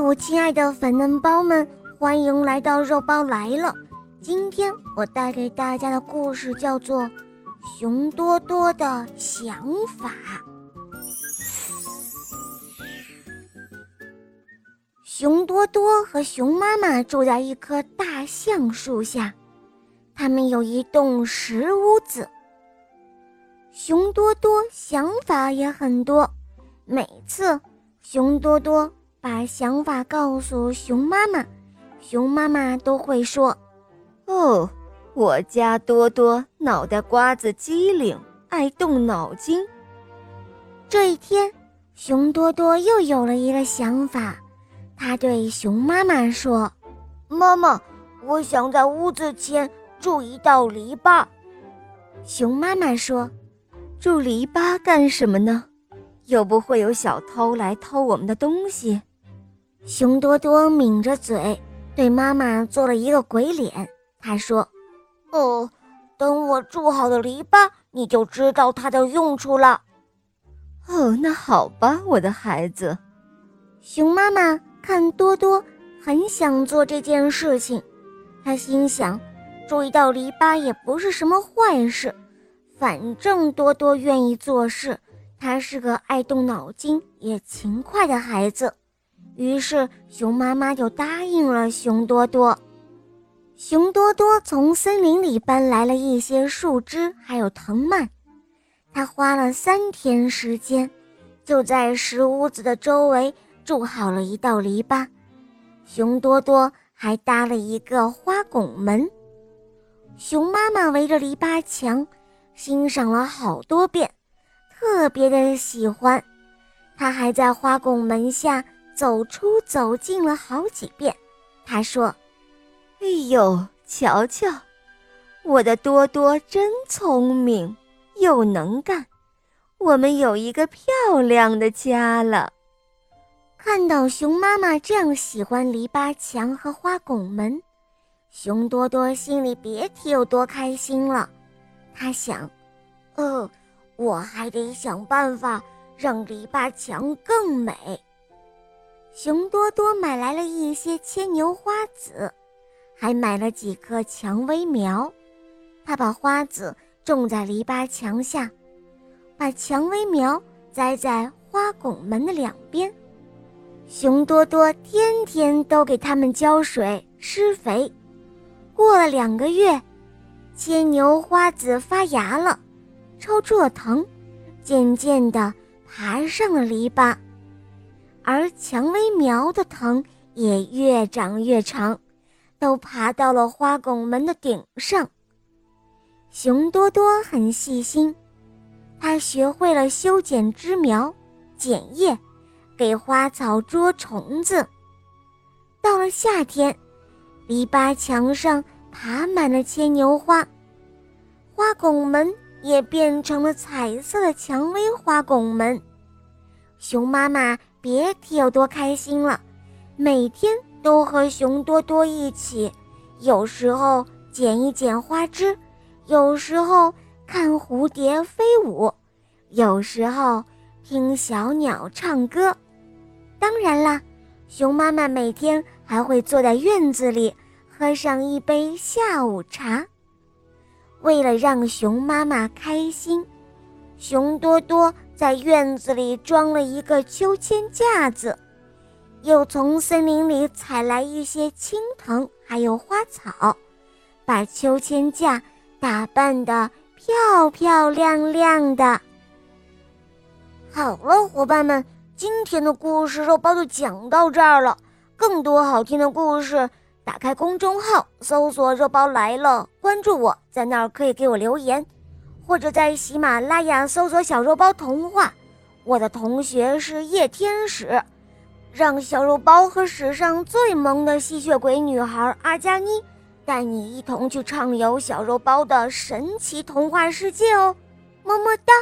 我亲爱的粉嫩包们，欢迎来到肉包来了。今天我带给大家的故事叫做《熊多多的想法》。熊多多和熊妈妈住在一棵大橡树下，他们有一栋石屋子。熊多多想法也很多，每次熊多多。把想法告诉熊妈妈，熊妈妈都会说：“哦，我家多多脑袋瓜子机灵，爱动脑筋。”这一天，熊多多又有了一个想法，他对熊妈妈说：“妈妈，我想在屋子前筑一道篱笆。”熊妈妈说：“筑篱笆干什么呢？又不会有小偷来偷我们的东西。”熊多多抿着嘴，对妈妈做了一个鬼脸。他说：“哦，等我筑好了篱笆，你就知道它的用处了。”哦，那好吧，我的孩子。熊妈妈看多多很想做这件事情，她心想：筑一道篱笆也不是什么坏事，反正多多愿意做事，他是个爱动脑筋也勤快的孩子。于是，熊妈妈就答应了熊多多。熊多多从森林里搬来了一些树枝，还有藤蔓。他花了三天时间，就在石屋子的周围筑好了一道篱笆。熊多多还搭了一个花拱门。熊妈妈围着篱笆墙欣赏了好多遍，特别的喜欢。她还在花拱门下。走出走进了好几遍，他说：“哎呦，瞧瞧，我的多多真聪明，又能干，我们有一个漂亮的家了。”看到熊妈妈这样喜欢篱笆墙和花拱门，熊多多心里别提有多开心了。他想：“呃，我还得想办法让篱笆墙更美。”熊多多买来了一些牵牛花籽，还买了几棵蔷薇苗。他把花籽种在篱笆墙下，把蔷薇苗栽在花拱门的两边。熊多多天天都给它们浇水、施肥。过了两个月，牵牛花籽发芽了，抽出了藤，渐渐地爬上了篱笆。而蔷薇苗的藤也越长越长，都爬到了花拱门的顶上。熊多多很细心，他学会了修剪枝苗、剪叶，给花草捉虫子。到了夏天，篱笆墙上爬满了牵牛花，花拱门也变成了彩色的蔷薇花拱门。熊妈妈。别提有多开心了，每天都和熊多多一起，有时候捡一捡花枝，有时候看蝴蝶飞舞，有时候听小鸟唱歌。当然啦，熊妈妈每天还会坐在院子里喝上一杯下午茶。为了让熊妈妈开心，熊多多。在院子里装了一个秋千架子，又从森林里采来一些青藤，还有花草，把秋千架打扮得漂漂亮亮的。好了，伙伴们，今天的故事肉包就讲到这儿了。更多好听的故事，打开公众号搜索“肉包来了”，关注我，在那儿可以给我留言。或者在喜马拉雅搜索“小肉包童话”，我的同学是夜天使，让小肉包和史上最萌的吸血鬼女孩阿加妮带你一同去畅游小肉包的神奇童话世界哦，么么哒。